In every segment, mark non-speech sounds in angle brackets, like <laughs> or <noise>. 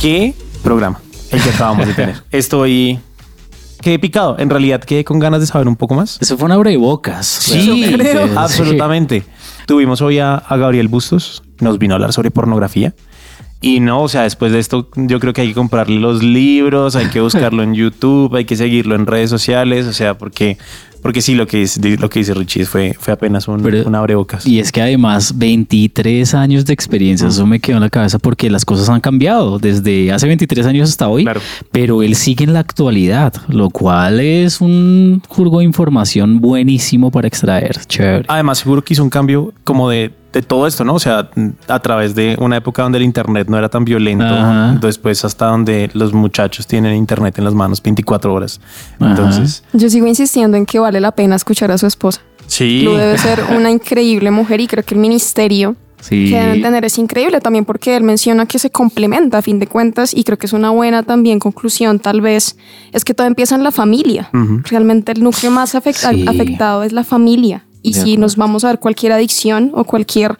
¿Qué programa? El que acabamos de tener. <laughs> Estoy quedé picado. En realidad quedé con ganas de saber un poco más. Eso fue una obra de bocas. Sí, absolutamente. Tuvimos hoy a, a, Gabriel Bustos, nos vino a hablar sobre pornografía. Y no, o sea, después de esto, yo creo que hay que comprarle los libros, hay que buscarlo en <laughs> YouTube, hay que seguirlo en redes sociales, o sea, porque porque sí, lo que, lo que dice Richie fue, fue apenas un, un abrebocas. Y es que además 23 años de experiencia, eso me quedó en la cabeza porque las cosas han cambiado desde hace 23 años hasta hoy, pero él sigue en la actualidad, lo cual es un jurgo de información buenísimo para extraer. Chévere. Además, seguro que hizo un cambio como de de todo esto, ¿no? O sea, a través de una época donde el Internet no era tan violento, después hasta donde los muchachos tienen Internet en las manos 24 horas. Entonces... Yo sigo insistiendo en que vale la pena escuchar a su esposa. Sí. Lu debe ser una increíble mujer y creo que el ministerio que deben tener es increíble también porque él menciona que se complementa a fin de cuentas y creo que es una buena también conclusión tal vez es que todo empieza en la familia. Realmente el núcleo más afectado es la familia y si nos vamos a ver cualquier adicción o cualquier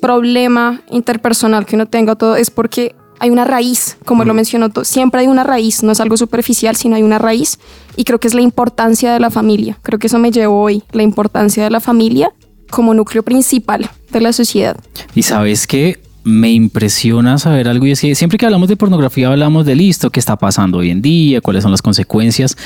problema interpersonal que uno tenga, todo es porque hay una raíz, como lo mencionó, siempre hay una raíz, no es algo superficial, sino hay una raíz. Y creo que es la importancia de la familia. Creo que eso me llevó hoy, la importancia de la familia como núcleo principal de la sociedad. Y sabes que me impresiona saber algo y es que siempre que hablamos de pornografía hablamos de listo, qué está pasando hoy en día, cuáles son las consecuencias,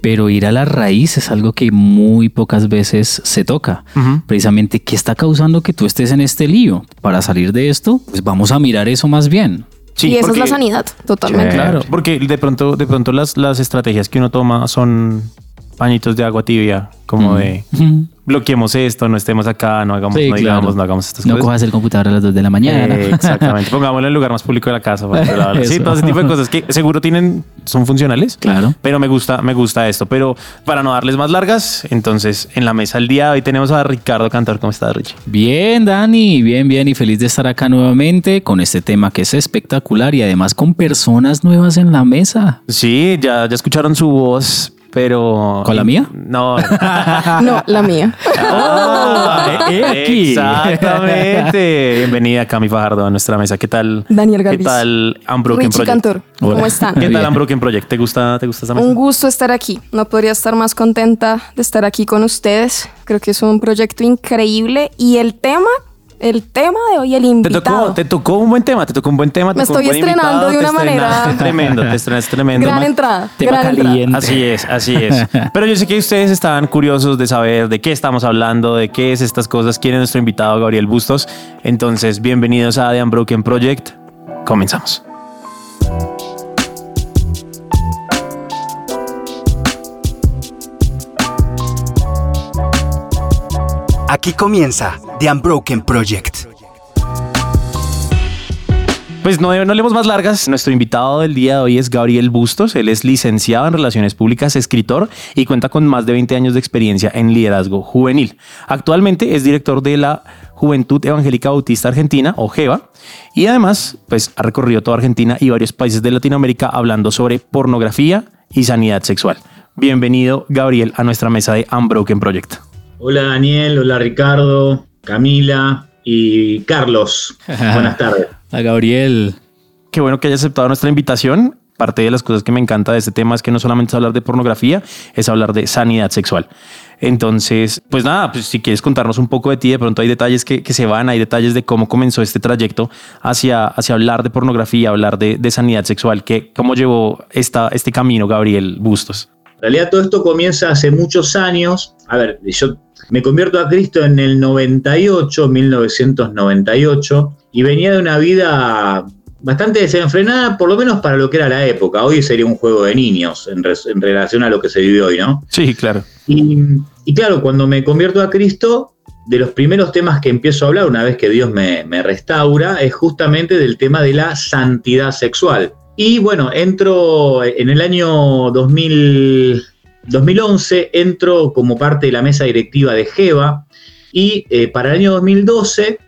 pero ir a la raíz es algo que muy pocas veces se toca. Precisamente, ¿qué está causando que tú estés en este lío? Para salir de esto, pues vamos a mirar eso más bien. Sí, y esa es la sanidad, totalmente. Claro, porque de pronto, de pronto las, las estrategias que uno toma son pañitos de agua tibia, como de bloqueemos esto, no estemos acá, no hagamos, no digamos, no hagamos estas cosas. No cojas el computador a las 2 de la mañana. Eh, <laughs> exactamente. Pongámoslo en el lugar más público de la casa. sí, todo ese tipo de cosas que seguro tienen, son funcionales. Claro. Pero me gusta, me gusta esto. Pero para no darles más largas, entonces en la mesa el día de hoy tenemos a Ricardo Cantor. ¿Cómo estás, Rich? Bien, Dani. Bien, bien. Y feliz de estar acá nuevamente con este tema que es espectacular y además con personas nuevas en la mesa. Sí, ya, ya escucharon su voz pero. ¿Con la mía? No. <laughs> no, la mía. <laughs> Oh, exactamente. Bienvenida, Cami Fajardo, a nuestra mesa. ¿Qué tal? Daniel Galvis. ¿Qué tal Unbroken Project? Cantor. ¿Cómo están? ¿Qué tal Unbroken Project? ¿Te gusta, ¿Te gusta esta mesa? Un gusto estar aquí. No podría estar más contenta de estar aquí con ustedes. Creo que es un proyecto increíble y el tema el tema de hoy, el invitado. Te tocó, un buen tema, te tocó un buen tema. Me estoy estrenando de una manera. <laughs> Tremendo, te estrenas tremendo. Gran entrada. Tema caliente. Así es, así es. <laughs> Pero yo sé que ustedes estaban curiosos de saber de qué estamos hablando, de qué es estas cosas, quién es nuestro invitado, Gabriel Bustos. Entonces, bienvenidos a The Unbroken Project. Comenzamos. Aquí comienza The Unbroken Project. Pues no, leemos más largas. Nuestro invitado del día de hoy es Gabriel Bustos. Él es licenciado en Relaciones Públicas, escritor y cuenta con más de 20 años de experiencia en liderazgo juvenil. Actualmente es director de la Juventud Evangélica Bautista Argentina, o JEVA, y además pues, ha recorrido toda Argentina y varios países de Latinoamérica hablando sobre pornografía y sanidad sexual. Bienvenido, Gabriel, a nuestra mesa de Unbroken Project. Hola Daniel, hola Ricardo, Camila y Carlos. <laughs> Buenas tardes. A Gabriel. Qué bueno que haya aceptado nuestra invitación. Parte de las cosas que me encanta de este tema es que no solamente es hablar de pornografía, es hablar de sanidad sexual. Entonces, pues nada, pues si quieres contarnos un poco de ti, de pronto hay detalles que, se van, hay detalles de cómo comenzó este trayecto hacia, hacia hablar de pornografía, hablar de, sanidad sexual, que, cómo llevó esta, este camino Gabriel Bustos. En realidad todo esto comienza hace muchos años. A ver, yo me convierto a Cristo en el 98, 1998, y venía de una vida bastante desenfrenada, por lo menos para lo que era la época. Hoy sería un juego de niños en, relación a lo que se vive hoy, ¿no? Sí, claro. Y, claro, cuando me convierto a Cristo, de los primeros temas que empiezo a hablar una vez que Dios me, me restaura es justamente del tema de la santidad sexual. Y bueno, entro en el año 2000, 2011 entro como parte de la mesa directiva de GEVA y eh, para el año 2012,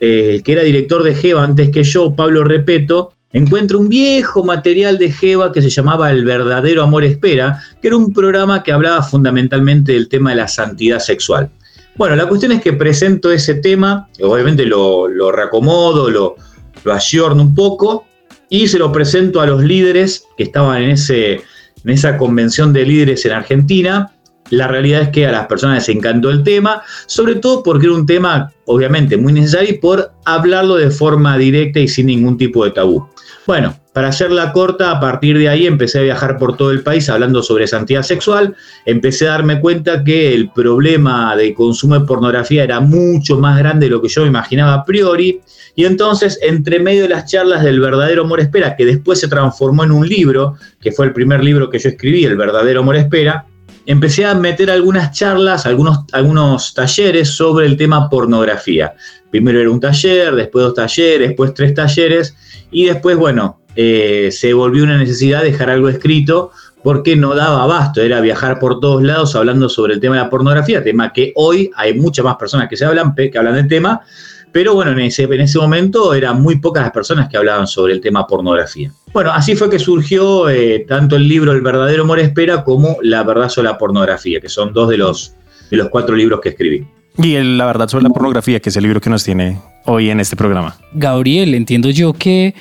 eh, que era director de GEVA antes que yo, Pablo Repeto, encuentro un viejo material de GEVA que se llamaba El verdadero amor espera, que era un programa que hablaba fundamentalmente del tema de la santidad sexual. Bueno, la cuestión es que presento ese tema, obviamente lo, lo reacomodo, lo, lo ayorno un poco, y se lo presento a los líderes que estaban en, ese, en esa convención de líderes en Argentina. La realidad es que a las personas les encantó el tema, sobre todo porque era un tema obviamente muy necesario y por hablarlo de forma directa y sin ningún tipo de tabú. Bueno, para hacerla corta, a partir de ahí empecé a viajar por todo el país hablando sobre santidad sexual. Empecé a darme cuenta que el problema de consumo de pornografía era mucho más grande de lo que yo me imaginaba a priori. Y entonces, entre medio de las charlas del verdadero amor espera, que después se transformó en un libro, que fue el primer libro que yo escribí, El verdadero amor espera, empecé a meter algunas charlas, algunos, algunos talleres sobre el tema pornografía. Primero era un taller, después dos talleres, después tres talleres y después, bueno, eh, se volvió una necesidad dejar algo escrito porque no daba abasto, era viajar por todos lados hablando sobre el tema de la pornografía, tema que hoy hay muchas más personas que se hablan, que hablan del tema, pero bueno, en ese, en ese momento eran muy pocas las personas que hablaban sobre el tema pornografía. Bueno, así fue que surgió eh, tanto el libro El verdadero amor espera como La verdad sobre la pornografía, que son dos de los, de los cuatro libros que escribí. Y La verdad sobre la pornografía, que es el libro que nos tiene hoy en este programa. Gabriel, entiendo yo que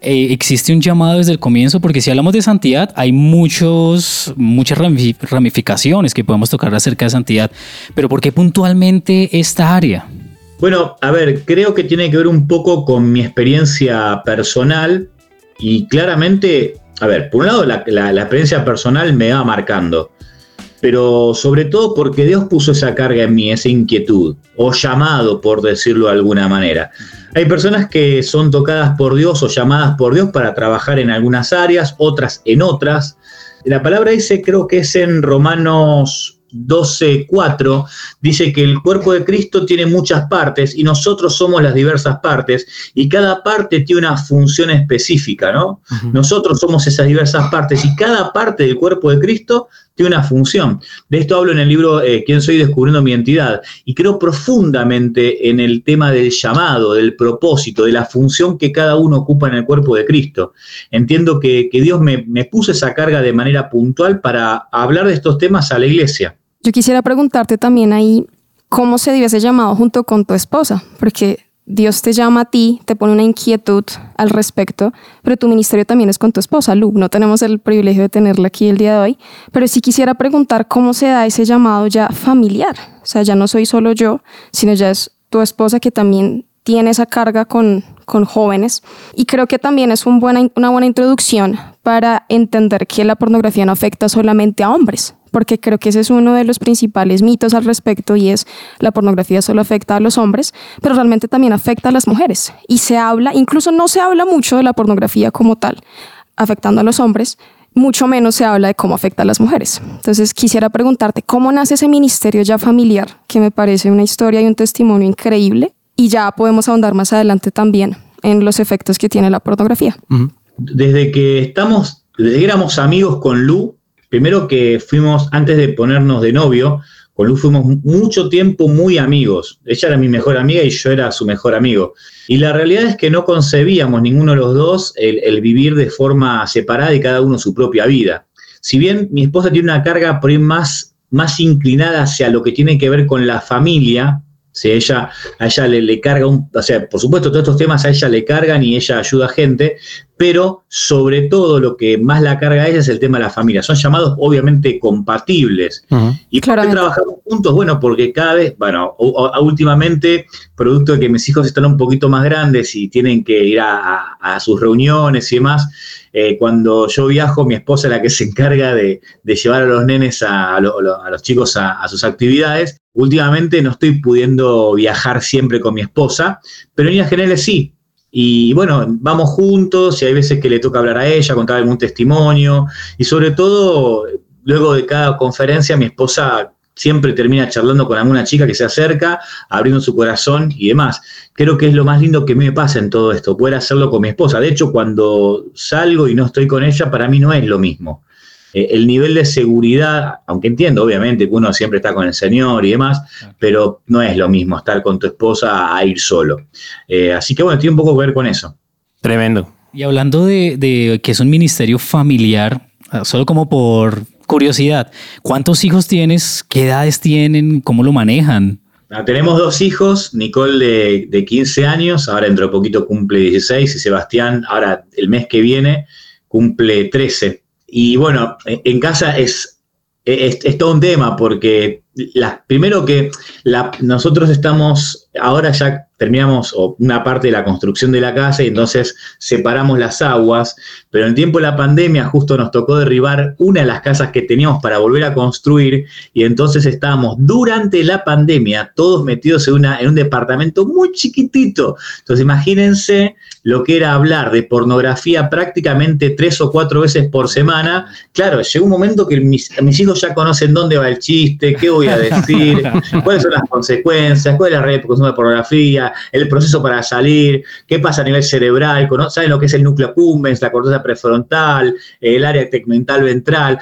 eh, existe un llamado desde el comienzo, porque si hablamos de santidad, hay muchos, muchas ramificaciones que podemos tocar acerca de santidad, pero ¿por qué puntualmente esta área? Bueno, a ver, creo que tiene que ver un poco con mi experiencia personal y claramente, a ver, por un lado la, la experiencia personal me va marcando, pero sobre todo porque Dios puso esa carga en mí, esa inquietud, o llamado, por decirlo de alguna manera. Hay personas que son tocadas por Dios o llamadas por Dios para trabajar en algunas áreas, otras en otras. La palabra dice, creo que es en Romanos 12.4, dice que el cuerpo de Cristo tiene muchas partes y nosotros somos las diversas partes y cada parte tiene una función específica, ¿no? Nosotros somos esas diversas partes y cada parte del cuerpo de Cristo tiene una función. De esto hablo en el libro eh, ¿Quién soy descubriendo mi identidad? Y creo profundamente en el tema del llamado, del propósito, de la función que cada uno ocupa en el cuerpo de Cristo. Entiendo que, Dios me, me puso esa carga de manera puntual para hablar de estos temas a la iglesia. Yo quisiera preguntarte también ahí, ¿cómo se dio ese llamado junto con tu esposa? Porque Dios te llama a ti, te pone una inquietud al respecto, pero tu ministerio también es con tu esposa, Lu. No tenemos el privilegio de tenerla aquí el día de hoy, pero sí quisiera preguntar cómo se da ese llamado ya familiar. O sea, ya no soy solo yo, sino ya es tu esposa que también tiene esa carga con, con jóvenes. Y creo que también es una buena introducción para entender que la pornografía no afecta solamente a hombres, porque creo que ese es uno de los principales mitos al respecto y es la pornografía solo afecta a los hombres, pero realmente también afecta a las mujeres. Y se habla, incluso no se habla mucho de la pornografía como tal, afectando a los hombres, mucho menos se habla de cómo afecta a las mujeres. Entonces quisiera preguntarte, ¿cómo nace ese ministerio ya familiar? Que me parece una historia y un testimonio increíble. Y ya podemos ahondar más adelante también en los efectos que tiene la pornografía. Desde que estamos, desde que éramos amigos con Lu, Primero que fuimos, antes de ponernos de novio, con Luz fuimos mucho tiempo muy amigos. Ella era mi mejor amiga y yo era su mejor amigo. Y la realidad es que no concebíamos ninguno de los dos el, vivir de forma separada y cada uno su propia vida. Si bien mi esposa tiene una carga por ir más, más inclinada hacia lo que tiene que ver con la familia, si ella, a ella le, le, carga un, o sea, por supuesto todos estos temas a ella le cargan y ella ayuda a gente, pero sobre todo lo que más la carga a ella es el tema de la familia. Son llamados obviamente compatibles. ¿Y por qué trabajamos juntos? Bueno, porque cada vez, bueno, últimamente, producto de que mis hijos están un poquito más grandes y tienen que ir a, sus reuniones y demás, eh, cuando yo viajo, mi esposa es la que se encarga de, llevar a los nenes, a, los chicos a, sus actividades. Últimamente no estoy pudiendo viajar siempre con mi esposa, pero en líneas generales sí. Y bueno, vamos juntos y hay veces que le toca hablar a ella, contar algún testimonio. Y sobre todo, luego de cada conferencia, mi esposa siempre termina charlando con alguna chica que se acerca, abriendo su corazón y demás. Creo que es lo más lindo que me pasa en todo esto, poder hacerlo con mi esposa. De hecho, cuando salgo y no estoy con ella, para mí no es lo mismo. Eh, el nivel de seguridad, aunque entiendo obviamente que uno siempre está con el Señor y demás, pero no es lo mismo estar con tu esposa a ir solo. Eh, así que bueno, tiene un poco que ver con eso. Tremendo. Y hablando de, de que es un ministerio familiar, ah, solo como por curiosidad, ¿cuántos hijos tienes? ¿Qué edades tienen? ¿Cómo lo manejan? Ah, tenemos dos hijos, Nicole de, 15 años, ahora dentro de poquito cumple 16, y Sebastián, ahora el mes que viene, cumple 13. Y bueno, en casa es, es, todo un tema porque la, primero que nosotros estamos, ahora ya terminamos una parte de la construcción de la casa y entonces separamos las aguas, pero en el tiempo de la pandemia justo nos tocó derribar una de las casas que teníamos para volver a construir y entonces estábamos durante la pandemia todos metidos en, una, en un departamento muy chiquitito. Entonces imagínense lo que era hablar de pornografía prácticamente tres o cuatro veces por semana. Claro, llegó un momento que mis, mis hijos ya conocen dónde va el chiste, qué voy a decir, <laughs> cuáles son las consecuencias, cuál es la red de consumo de pornografía, el proceso para salir, qué pasa a nivel cerebral, saben lo que es el núcleo accumbens, la corteza prefrontal, el área tegmental ventral.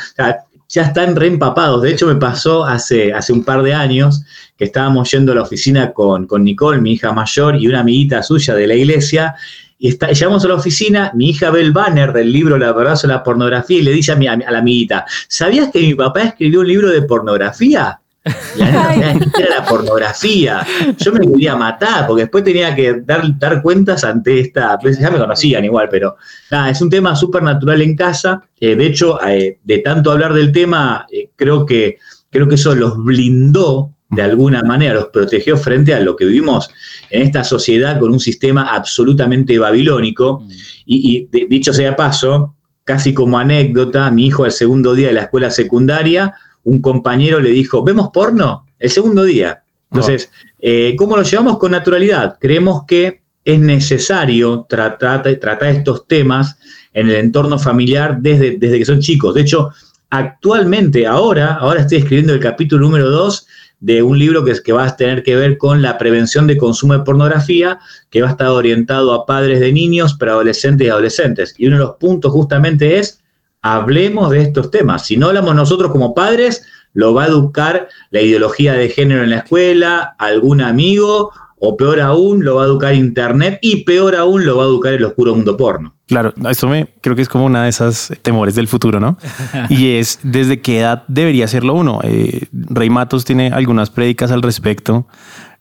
ya están reempapados. De hecho, me pasó hace, hace un par de años que estábamos yendo a la oficina con, con Nicole, mi hija mayor, y una amiguita suya de la iglesia, y está, llegamos a la oficina, mi hija ve el banner del libro La verdad sobre la pornografía y le dice a, mi, a la amiguita, ¿sabías que mi papá escribió un libro de pornografía? <laughs> La era la pornografía. Yo me quería matar porque después tenía que dar, dar cuentas ante esta. Pues ya me conocían igual, pero nada, es un tema súper natural en casa. Eh, de hecho, eh, de tanto hablar del tema, eh, creo, que, creo que eso los blindó de alguna manera, los protegió frente a lo que vivimos en esta sociedad con un sistema absolutamente babilónico. Y, dicho sea paso, casi como anécdota, mi hijo al segundo día de la escuela secundaria un compañero le dijo, ¿vemos porno? El segundo día. Entonces, eh, ¿cómo lo llevamos con naturalidad? Creemos que es necesario tratar, tratar estos temas en el entorno familiar desde, desde que son chicos. De hecho, actualmente, ahora, ahora estoy escribiendo el capítulo número 2 de un libro que, que va a tener que ver con la prevención de consumo de pornografía, que va a estar orientado a padres de niños, preadolescentes y adolescentes. Y uno de los puntos justamente es hablemos de estos temas. Si no hablamos nosotros como padres, lo va a educar la ideología de género en la escuela, algún amigo, o peor aún, lo va a educar Internet, y peor aún, lo va a educar el oscuro mundo porno. Claro, esto me creo que es como una de esas temores del futuro, ¿no? <laughs> y es desde qué edad debería hacerlo uno. Eh, Rey Matos tiene algunas prédicas al respecto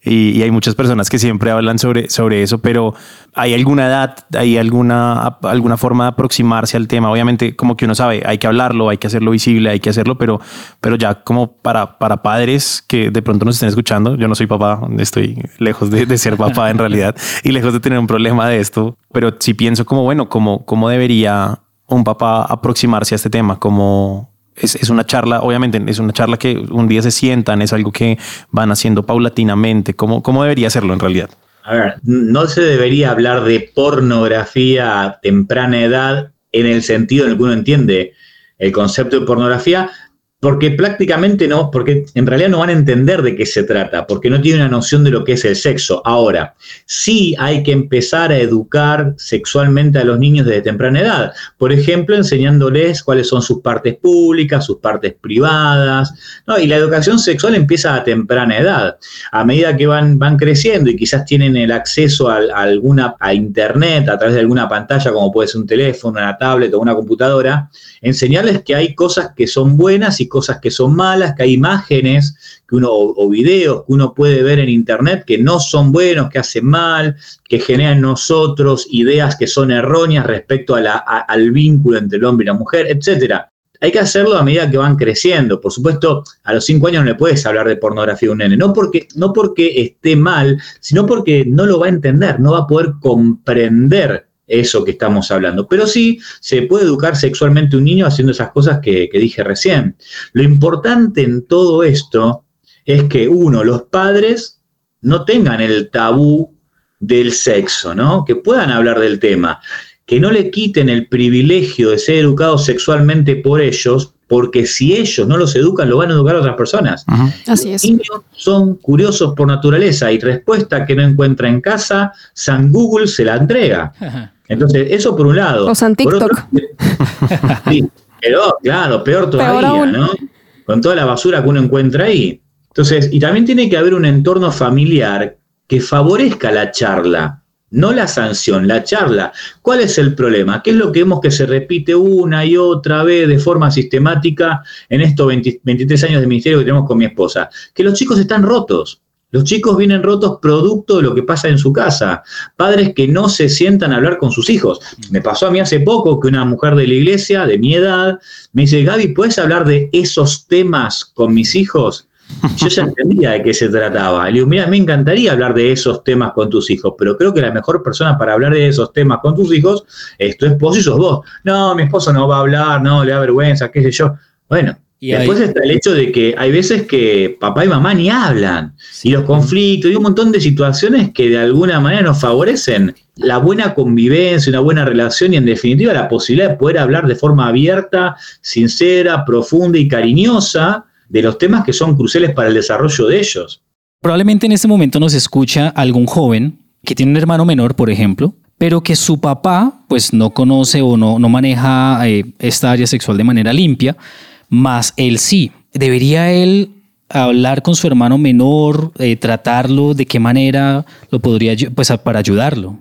y, hay muchas personas que siempre hablan sobre, sobre eso, pero ¿hay alguna edad, hay alguna, alguna forma de aproximarse al tema? Obviamente, como que uno sabe, hay que hablarlo, hay que hacerlo visible, hay que hacerlo, pero, pero ya como para, para padres que de pronto nos estén escuchando, yo no soy papá, estoy lejos de, ser papá en realidad y lejos de tener un problema de esto, pero sí pienso como, bueno, como, cómo debería un papá aproximarse a este tema, como es, una charla, obviamente es una charla que un día se sientan, es algo que van haciendo paulatinamente. ¿Cómo, cómo debería hacerlo en realidad? A ver, no se debería hablar de pornografía a temprana edad en el sentido en el que uno entiende el concepto de pornografía, porque prácticamente no, porque en realidad no van a entender de qué se trata, porque no tienen una noción de lo que es el sexo. Ahora, sí hay que empezar a educar sexualmente a los niños desde temprana edad. Por ejemplo, enseñándoles cuáles son sus partes públicas, sus partes privadas. Y la educación sexual empieza a temprana edad. A medida que van, van creciendo y quizás tienen el acceso a, alguna, a internet a través de alguna pantalla, como puede ser un teléfono, una tablet o una computadora, enseñarles que hay cosas que son buenas y cosas que son malas, que hay imágenes que uno, o, videos que uno puede ver en internet que no son buenos, que hacen mal, que generan en nosotros ideas que son erróneas respecto al vínculo entre el hombre y la mujer, etcétera. Hay que hacerlo a medida que van creciendo. Por supuesto, a los cinco años no le puedes hablar de pornografía a un nene. No porque, no porque esté mal, sino porque no lo va a entender, no va a poder comprender eso que estamos hablando. Pero sí se puede educar sexualmente un niño haciendo esas cosas que, dije recién. Lo importante en todo esto es que, uno, los padres no tengan el tabú del sexo, ¿no? Que puedan hablar del tema, que no le quiten el privilegio de ser educados sexualmente por ellos, porque si ellos no los educan, lo van a educar a otras personas. Así es. Los niños son curiosos por naturaleza y respuesta que no encuentra en casa, San Google se la entrega. <laughs> Entonces, eso por un lado. O San TikTok. sí, pero claro, peor todavía, ¿no? Con toda la basura que uno encuentra ahí. Entonces, y también tiene que haber un entorno familiar que favorezca la charla, no la sanción, la charla. ¿Cuál es el problema? ¿Qué es lo que vemos que se repite una y otra vez de forma sistemática en estos 23 años de ministerio que tenemos con mi esposa? Que los chicos están rotos. Los chicos vienen rotos producto de lo que pasa en su casa. Padres que no se sientan a hablar con sus hijos. Me pasó a mí hace poco que una mujer de la iglesia, de mi edad, me dice, Gaby, ¿puedes hablar de esos temas con mis hijos? Yo ya entendía de qué se trataba. Le digo, mira, me encantaría hablar de esos temas con tus hijos, pero creo que la mejor persona para hablar de esos temas con tus hijos es tu esposo y sos vos. No, mi esposo no va a hablar, no, le da vergüenza, qué sé yo. Bueno, y después está el hecho de que hay veces que papá y mamá ni hablan. Y los conflictos y un montón de situaciones que de alguna manera nos favorecen la buena convivencia, una buena relación y en definitiva la posibilidad de poder hablar de forma abierta, sincera, profunda y cariñosa de los temas que son cruciales para el desarrollo de ellos. Probablemente en este momento nos escucha algún joven que tiene un hermano menor, por ejemplo, pero que su papá pues no conoce o no, no maneja eh, esta área sexual de manera limpia, más él sí. ¿Debería él hablar con su hermano menor, eh, tratarlo, de qué manera lo podría, pues para ayudarlo?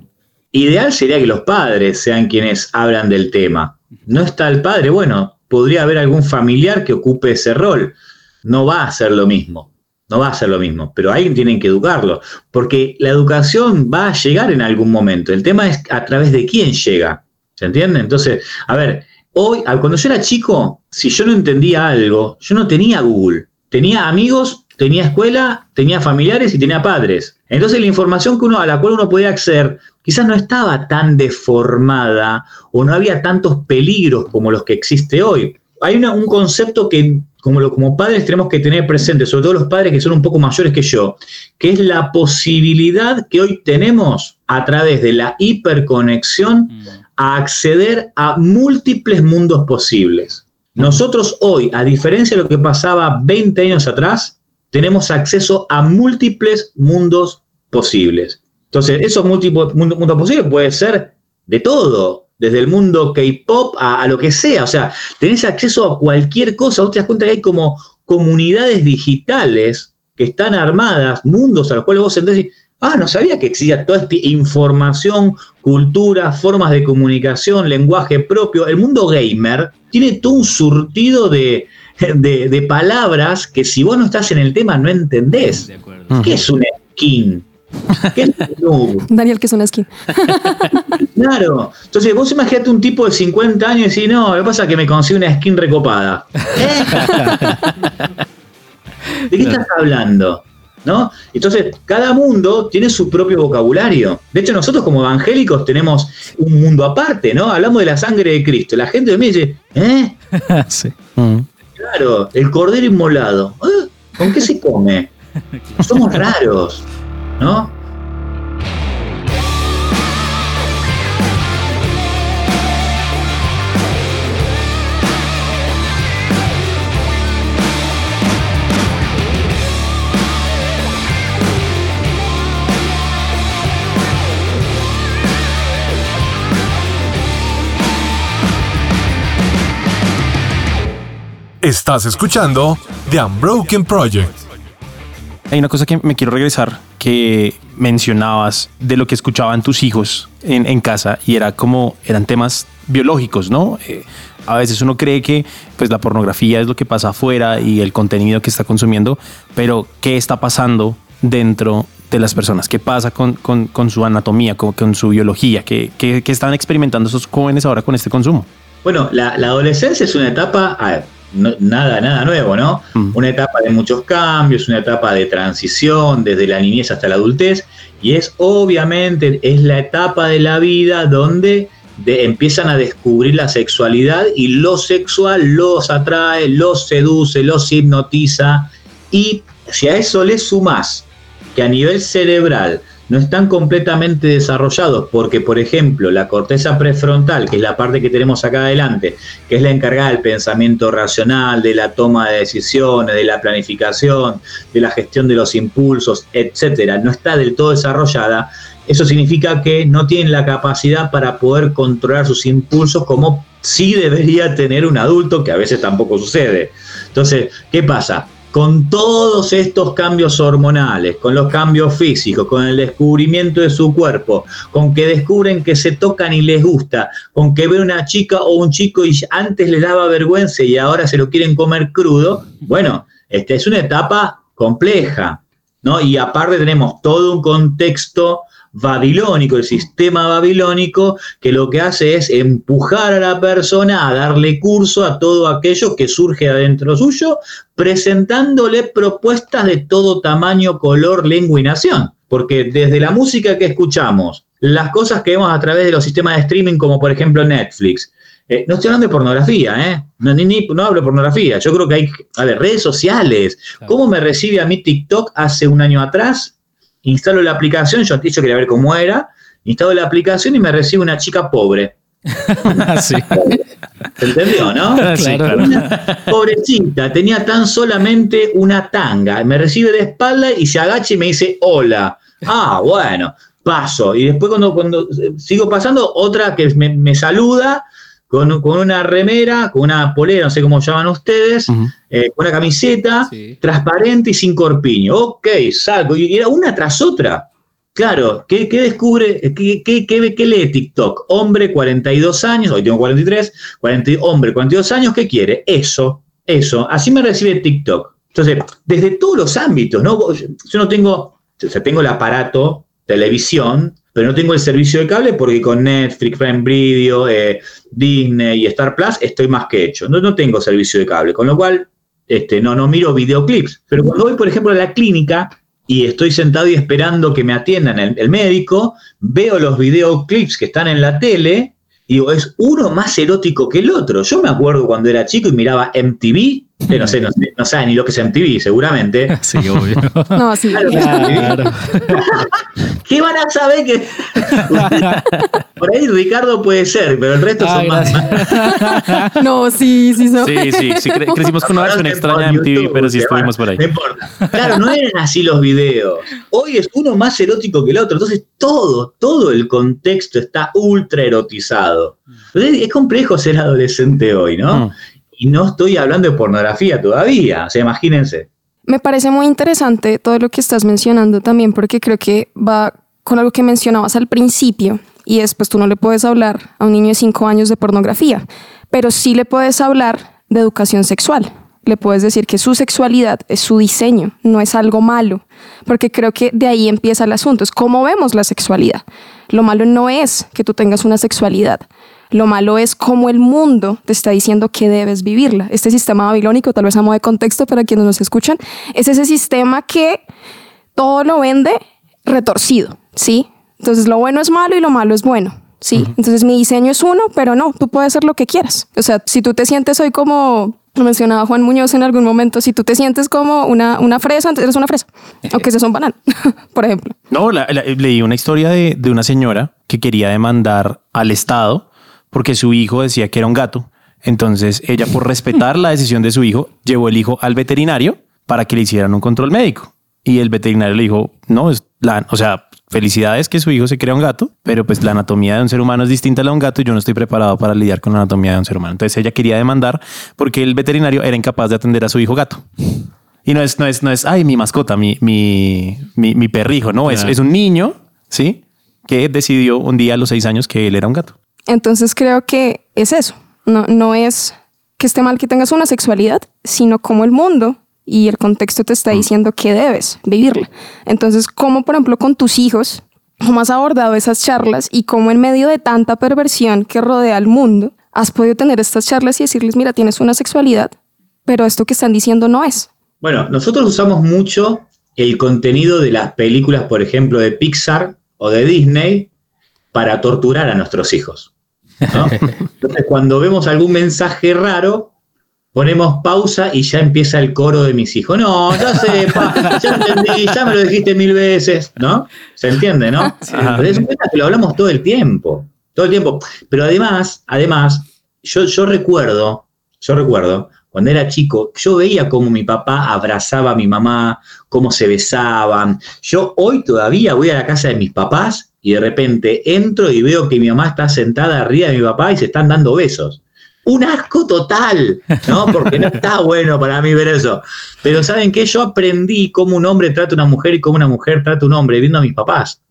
Ideal sería que los padres sean quienes hablan del tema. No está el padre, bueno, podría haber algún familiar que ocupe ese rol no va a ser lo mismo. No va a ser lo mismo, pero alguien tienen que educarlo, porque la educación va a llegar en algún momento. El tema es a través de quién llega. ¿Se entiende? Entonces, a ver, hoy, cuando yo era chico, si yo no entendía algo, yo no tenía Google. Tenía amigos, tenía escuela, tenía familiares y tenía padres. Entonces la información que uno, a la cual uno podía acceder quizás no estaba tan deformada o no había tantos peligros como los que existe hoy. Hay un concepto que como, como padres tenemos que tener presente, sobre todo los padres que son un poco mayores que yo, que es la posibilidad que hoy tenemos a través de la hiperconexión a acceder a múltiples mundos posibles. Nosotros hoy, a diferencia de lo que pasaba 20 años atrás, tenemos acceso a múltiples mundos posibles. Entonces, esos múltiples mundos posibles puede ser de todo, desde el mundo K-pop a, lo que sea. O sea, tenés acceso a cualquier cosa. Vos te das cuenta que hay como comunidades digitales que están armadas, mundos a los cuales vos entendés y, ah, no sabía que existía toda esta información, cultura, formas de comunicación, lenguaje propio. El mundo gamer tiene todo un surtido de, de, palabras que si vos no estás en el tema no entendés. ¿Qué es un skin? Daniel, que es una skin. <laughs> claro. Entonces, vos imaginate un tipo de 50 años y decís, no, lo que pasa es que me consigo una skin recopada. ¿De qué estás hablando? ¿No? Entonces, cada mundo tiene su propio vocabulario. De hecho, nosotros como evangélicos tenemos un mundo aparte, ¿no? Hablamos de la sangre de Cristo. La gente me dice, ¿eh? <laughs> sí. Claro, el cordero inmolado. ¿Eh? ¿Con qué se come? <laughs> Somos raros. ¿No? Estás escuchando The Unbroken Project. Hay una cosa que me quiero regresar que mencionabas de lo que escuchaban tus hijos en, casa y era como eran temas biológicos, ¿no? Eh, a veces uno cree que pues la pornografía es lo que pasa afuera y el contenido que está consumiendo, pero ¿qué está pasando dentro de las personas? ¿Qué pasa con, su anatomía, con, con su biología? ¿Qué, ¿Qué, están experimentando esos jóvenes ahora con este consumo? Bueno, la, adolescencia es una etapa, nada, nada nuevo, ¿no? Mm. Una etapa de muchos cambios, una etapa de transición desde la niñez hasta la adultez, y es obviamente, es la etapa de la vida donde empiezan a descubrir la sexualidad y lo sexual los atrae, los seduce, los hipnotiza, y si a eso le sumas que a nivel cerebral no están completamente desarrollados porque, por ejemplo, la corteza prefrontal, que es la parte que tenemos acá adelante, que es la encargada del pensamiento racional, de la toma de decisiones, de la planificación, de la gestión de los impulsos, etcétera, no está del todo desarrollada, eso significa que no tienen la capacidad para poder controlar sus impulsos como sí debería tener un adulto, que a veces tampoco sucede. Entonces, ¿qué pasa? Con todos estos cambios hormonales, con los cambios físicos, con el descubrimiento de su cuerpo, con que descubren que se tocan y les gusta, con que ve una chica o un chico y antes les daba vergüenza y ahora se lo quieren comer crudo, bueno, esta es una etapa compleja. ¿no? Y aparte tenemos todo un contexto babilónico, el sistema babilónico, que lo que hace es empujar a la persona a darle curso a todo aquello que surge adentro suyo, presentándole propuestas de todo tamaño, color, lengua y nación. Porque desde la música que escuchamos, las cosas que vemos a través de los sistemas de streaming, como por ejemplo Netflix, eh, no estoy hablando de pornografía, ¿eh? No, no hablo de pornografía. Yo creo que hay, a ver, redes sociales. ¿Cómo me recibe a mí TikTok hace un año atrás? Instalo la aplicación, yo antes yo quería ver cómo era, instalo la aplicación y me recibe una chica pobre. <laughs> sí. ¿Se entendió, no? <laughs> Claro. pobrecita, tenía tan solamente una tanga. Me recibe de espalda y se agacha y me dice hola. Ah, bueno, paso. Y después cuando, cuando sigo pasando, otra que me, saluda con, una remera, con una polera, no sé cómo llaman ustedes, eh, con una camiseta transparente y sin corpiño. Ok, salgo. Y era una tras otra. Claro, ¿qué, descubre? Qué, qué, lee TikTok? Hombre, 42 años, hoy tengo 43, hombre, 42 años, ¿qué quiere? Eso, eso. Así me recibe TikTok. Entonces, desde todos los ámbitos, ¿no? Yo no tengo, o sea, tengo el aparato, televisión, pero no tengo el servicio de cable porque con Netflix, Prime eh, Disney y Star Plus estoy más que hecho. No, no tengo servicio de cable, con lo cual este, no, no miro videoclips. Pero cuando voy, por ejemplo, a la clínica y estoy sentado y esperando que me atiendan el, médico, veo los videoclips que están en la tele y digo, es uno más erótico que el otro. Yo me acuerdo cuando era chico y miraba MTV no sé, no, sé, no sabe ni lo que es MTV, seguramente. <laughs> Sí, obvio. No, sí. Claro, <laughs> ¿Qué van a saber que.? <laughs> Por ahí Ricardo puede ser, pero el resto son más. no, sí, sí son. Sí, sí, sí. crecimos con una versión extraña de MTV, pero sí estuvimos por ahí. No importa. Claro, no eran así los videos. Hoy es uno más erótico que el otro. Entonces, todo, todo el contexto está ultra erotizado. Entonces, es complejo ser adolescente hoy, ¿no? Mm y no estoy hablando de pornografía todavía, o sea, imagínense. Me parece muy interesante todo lo que estás mencionando también, porque creo que va con algo que mencionabas al principio, y es, pues tú no le puedes hablar a un niño de 5 años de pornografía, pero sí le puedes hablar de educación sexual. Le puedes decir que su sexualidad es su diseño, no es algo malo, porque creo que de ahí empieza el asunto, es cómo vemos la sexualidad. Lo malo no es que tú tengas una sexualidad, lo malo es cómo el mundo te está diciendo que debes vivirla. Este sistema babilónico, tal vez a modo de contexto para quienes nos escuchan, es ese sistema que todo lo vende retorcido, ¿sí? Entonces lo bueno es malo y lo malo es bueno. Sí, entonces mi diseño es uno, pero no, tú puedes hacer lo que quieras. O sea, si tú te sientes hoy como lo mencionaba Juan Muñoz en algún momento, si tú te sientes como una, una fresa, eres una fresa, aunque seas un banano, <laughs> por ejemplo. No, leí una historia de, de, una señora que quería demandar al Estado porque su hijo decía que era un gato. Entonces ella, por <laughs> respetar la decisión de su hijo, llevó el hijo al veterinario para que le hicieran un control médico. Y el veterinario le dijo, no, es la, o sea, felicidades que su hijo se crea un gato, pero pues la anatomía de un ser humano es distinta a la de un gato y yo no estoy preparado para lidiar con la anatomía de un ser humano. Entonces ella quería demandar porque el veterinario era incapaz de atender a su hijo gato. Y no es, no es, no es, ay, mi mascota, mi, mi, mi, perrijo, no, es, es un niño, ¿sí? Que decidió un día a los seis años que él era un gato. Entonces creo que es eso. No, no es que esté mal que tengas una sexualidad, sino como el mundo y el contexto te está diciendo que debes vivirla. Entonces, como por ejemplo con tus hijos, ¿cómo has abordado esas charlas y cómo en medio de tanta perversión que rodea al mundo, has podido tener estas charlas y decirles, mira, tienes una sexualidad, pero esto que están diciendo no es? Bueno, nosotros usamos mucho el contenido de las películas, por ejemplo, de Pixar o de Disney, para torturar a nuestros hijos. Entonces, cuando vemos algún mensaje raro, ponemos pausa y ya empieza el coro de mis hijos. No, ya sé, ya entendí, ya me lo dijiste mil veces, ¿no? ¿Se entiende, no? Pero es un tema que lo hablamos todo el tiempo, todo el tiempo. Pero además, además, yo, yo recuerdo, yo recuerdo, cuando era chico, yo veía cómo mi papá abrazaba a mi mamá, cómo se besaban. Yo hoy todavía voy a la casa de mis papás y de repente entro y veo que mi mamá está sentada arriba de mi papá y se están dando besos. Un asco total, ¿no? Porque no está bueno para mí ver eso. Pero ¿saben qué? Yo aprendí cómo un hombre trata a una mujer y cómo una mujer trata a un hombre viendo a mis papás.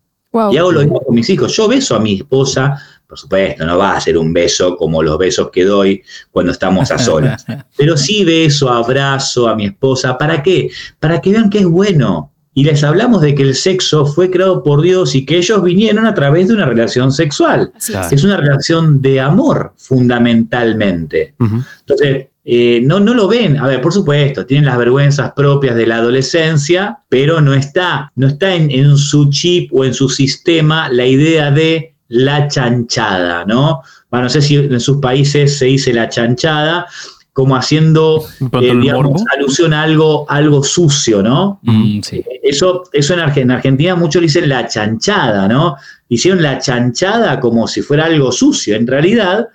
Y hago lo mismo con mis hijos. Yo beso a mi esposa, por supuesto, no va a ser un beso como los besos que doy cuando estamos a solas. <laughs> Pero sí beso, abrazo a mi esposa. ¿Para qué? Para que vean que es bueno, y les hablamos de que el sexo fue creado por Dios y que ellos vinieron a través de una relación sexual. Es una relación de amor, fundamentalmente. Entonces, eh, no, no lo ven. A ver, por supuesto, tienen las vergüenzas propias de la adolescencia, pero no está, no está en, en su chip o en su sistema la idea de la chanchada, ¿no? Bueno, no sé si en sus países se dice la chanchada, como haciendo eh, digamos, alusión a algo, algo sucio, ¿no? Mm, eso, eso en, Argentina muchos dicen la chanchada, ¿no? Hicieron la chanchada como si fuera algo sucio. En realidad,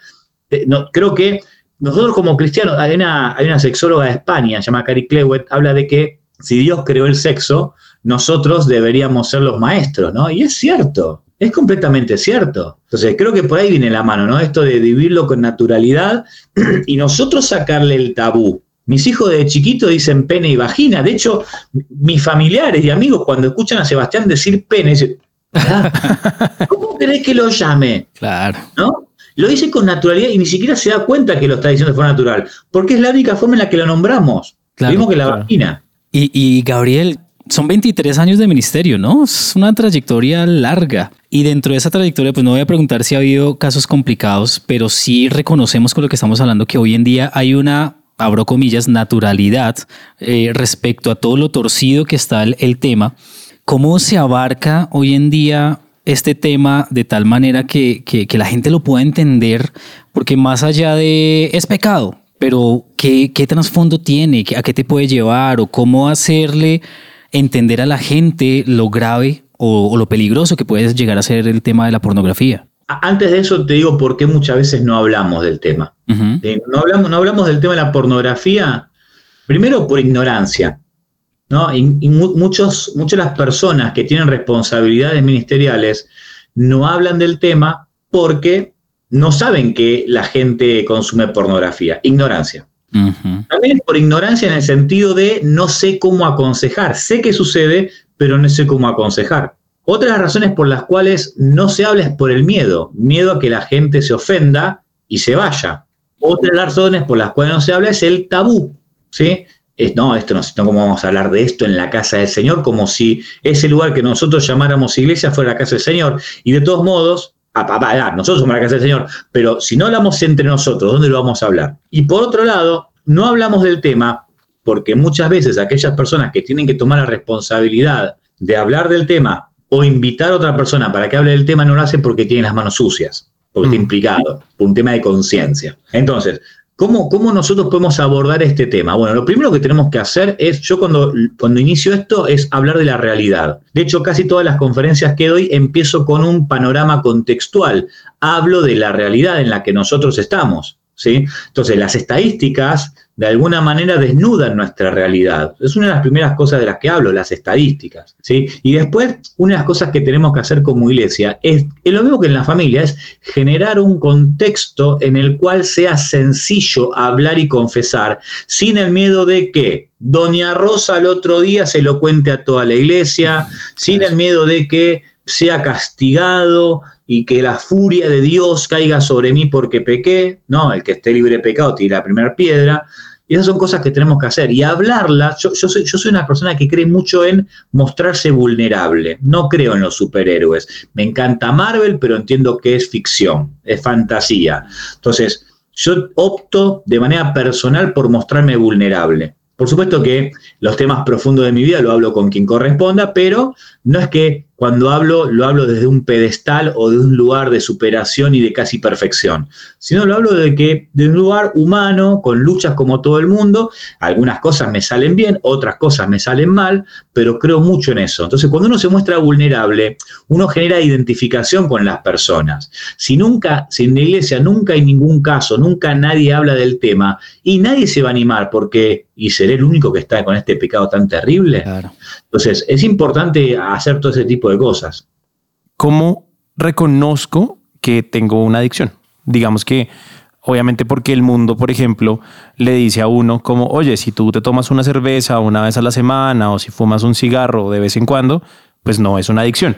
eh, no, creo que nosotros como cristianos, hay una, hay una sexóloga de España, se llama Cari Clewett, habla de que si Dios creó el sexo, nosotros deberíamos ser los maestros, ¿no? Y es cierto. Es completamente cierto. Entonces, creo que por ahí viene la mano, ¿no? Esto de vivirlo con naturalidad <clears throat> y nosotros sacarle el tabú. Mis hijos de chiquito dicen pene y vagina. De hecho, mis familiares y amigos cuando escuchan a Sebastián decir pene, dicen, <laughs> ¿cómo querés que lo llame? Claro. ¿No? Lo dice con naturalidad y ni siquiera se da cuenta que lo está diciendo de forma natural, porque es la única forma en la que lo nombramos. Claro, que la vagina. Y, y Gabriel, son 23 años de ministerio, ¿no? Es una trayectoria larga. Y dentro de esa trayectoria, pues no voy a preguntar si ha habido casos complicados, pero sí reconocemos con lo que estamos hablando que hoy en día hay una, abro comillas, naturalidad eh, respecto a todo lo torcido que está el, tema. ¿Cómo se abarca hoy en día este tema de tal manera que, que, la gente lo pueda entender? Porque más allá de es pecado, pero ¿qué, qué trasfondo tiene? ¿A qué te puede llevar? ¿O cómo hacerle entender a la gente lo grave o, lo peligroso que puede llegar a ser el tema de la pornografía. Antes de eso te digo por qué muchas veces no hablamos del tema. Eh, no, hablamos, no hablamos del tema de la pornografía, primero por ignorancia. ¿no? Y, muchos, muchas de las personas que tienen responsabilidades ministeriales no hablan del tema porque no saben que la gente consume pornografía. Ignorancia. También por ignorancia en el sentido de no sé cómo aconsejar. Sé que sucede, pero no sé cómo aconsejar. Otra de las razones por las cuales no se habla es por el miedo. Miedo a que la gente se ofenda y se vaya. Otra de las razones por las cuales no se habla es el tabú. ¿sí? Es, no, esto no, no, ¿cómo vamos a hablar de esto en la casa del Señor? Como si ese lugar que nosotros llamáramos iglesia fuera la casa del Señor. Y de todos modos, nosotros somos la casa del Señor, pero si no hablamos entre nosotros, ¿dónde lo vamos a hablar? Y por otro lado, no hablamos del tema porque muchas veces aquellas personas que tienen que tomar la responsabilidad de hablar del tema o invitar a otra persona para que hable del tema no lo hacen porque tienen las manos sucias, porque está mm. implicado, por un tema de conciencia. Entonces, ¿Cómo, ¿Cómo, nosotros podemos abordar este tema? Bueno, lo primero que tenemos que hacer es, yo cuando, cuando inicio esto, es hablar de la realidad. De hecho, casi todas las conferencias que doy empiezo con un panorama contextual. Hablo de la realidad en la que nosotros estamos. ¿Sí? Entonces, las estadísticas de alguna manera desnudan nuestra realidad. Es una de las primeras cosas de las que hablo, las estadísticas. ¿sí? Y después, una de las cosas que tenemos que hacer como iglesia es, es lo mismo que en la familia, es generar un contexto en el cual sea sencillo hablar y confesar, sin el miedo de que Doña Rosa el otro día se lo cuente a toda la iglesia, sin el miedo de que sea castigado, y que la furia de Dios caiga sobre mí porque pequé, no, el que esté libre de pecado tira la primera piedra. Y esas son cosas que tenemos que hacer. Y hablarlas, yo, soy, yo soy una persona que cree mucho en mostrarse vulnerable. No creo en los superhéroes. Me encanta Marvel, pero entiendo que es ficción, es fantasía. Entonces, yo opto de manera personal por mostrarme vulnerable. Por supuesto que los temas profundos de mi vida lo hablo con quien corresponda, pero no es que cuando hablo lo hablo desde un pedestal o de un lugar de superación y de casi perfección, sino lo hablo de que de un lugar humano, con luchas como todo el mundo, algunas cosas me salen bien, otras cosas me salen mal, pero creo mucho en eso. Entonces, cuando uno se muestra vulnerable, uno genera identificación con las personas. Si nunca, si en la iglesia nunca hay ningún caso, nunca nadie habla del tema y nadie se va a animar porque y seré el único que está con este pecado tan terrible. Entonces, es importante hacer todo ese tipo de cosas. ¿Cómo reconozco que tengo una adicción? Digamos que, obviamente porque el mundo, por ejemplo, le dice a uno como, oye, si tú te tomas una cerveza una vez a la semana o si fumas un cigarro de vez en cuando, pues no es una adicción.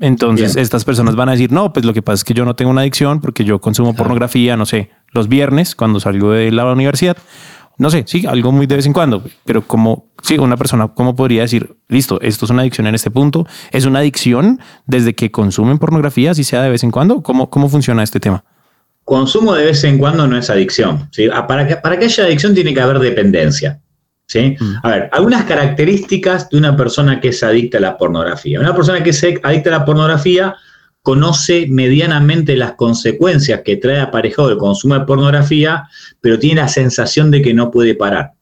Entonces estas personas van a decir, no, pues lo que pasa es que yo no tengo una adicción porque yo consumo pornografía, no sé, los viernes cuando salgo de la universidad no sé, sí, algo muy de vez en cuando, pero como, sí, una persona, ¿cómo podría decir, listo, esto es una adicción en este punto? ¿Es una adicción desde que consumen pornografía, si sea de vez en cuando? ¿Cómo, cómo funciona este tema? Consumo de vez en cuando no es adicción. ¿sí? Ah, para, que, para que haya adicción tiene que haber dependencia. ¿sí? Mm. A ver, algunas características de una persona que es adicta a la pornografía. Una persona que es adicta a la pornografía conoce medianamente las consecuencias que trae aparejado el consumo de pornografía, pero tiene la sensación de que no puede parar.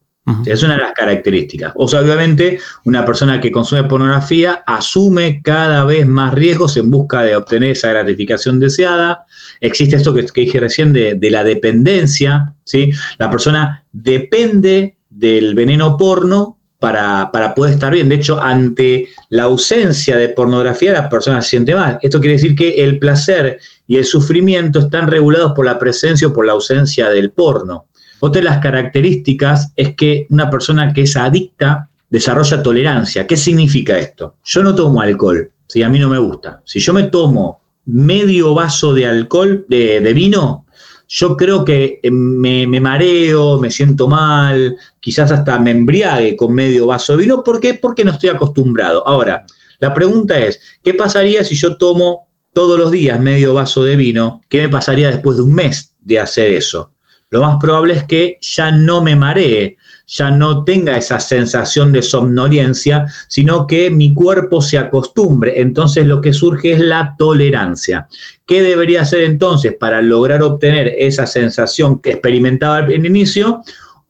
Es una de las características. O sea, obviamente, una persona que consume pornografía asume cada vez más riesgos en busca de obtener esa gratificación deseada. Existe esto que, dije recién de, de, la dependencia, ¿sí? La persona depende del veneno porno para, poder estar bien. De hecho, ante la ausencia de pornografía, la persona se siente mal. Esto quiere decir que el placer y el sufrimiento están regulados por la presencia o por la ausencia del porno. Otra de las características es que una persona que es adicta desarrolla tolerancia. ¿Qué significa esto? Yo no tomo alcohol, si a mí no me gusta. Si yo me tomo medio vaso de alcohol, de, de vino, yo creo que eh, me, mareo, me siento mal, quizás hasta me embriague con medio vaso de vino. ¿Por qué? Porque no estoy acostumbrado. Ahora, la pregunta es, ¿qué pasaría si yo tomo todos los días medio vaso de vino? ¿Qué me pasaría después de un mes de hacer eso? Lo más probable es que ya no me maree, ya no tenga esa sensación de somnolencia, sino que mi cuerpo se acostumbre. Entonces lo que surge es la tolerancia. ¿Qué debería hacer entonces para lograr obtener esa sensación que experimentaba en inicio?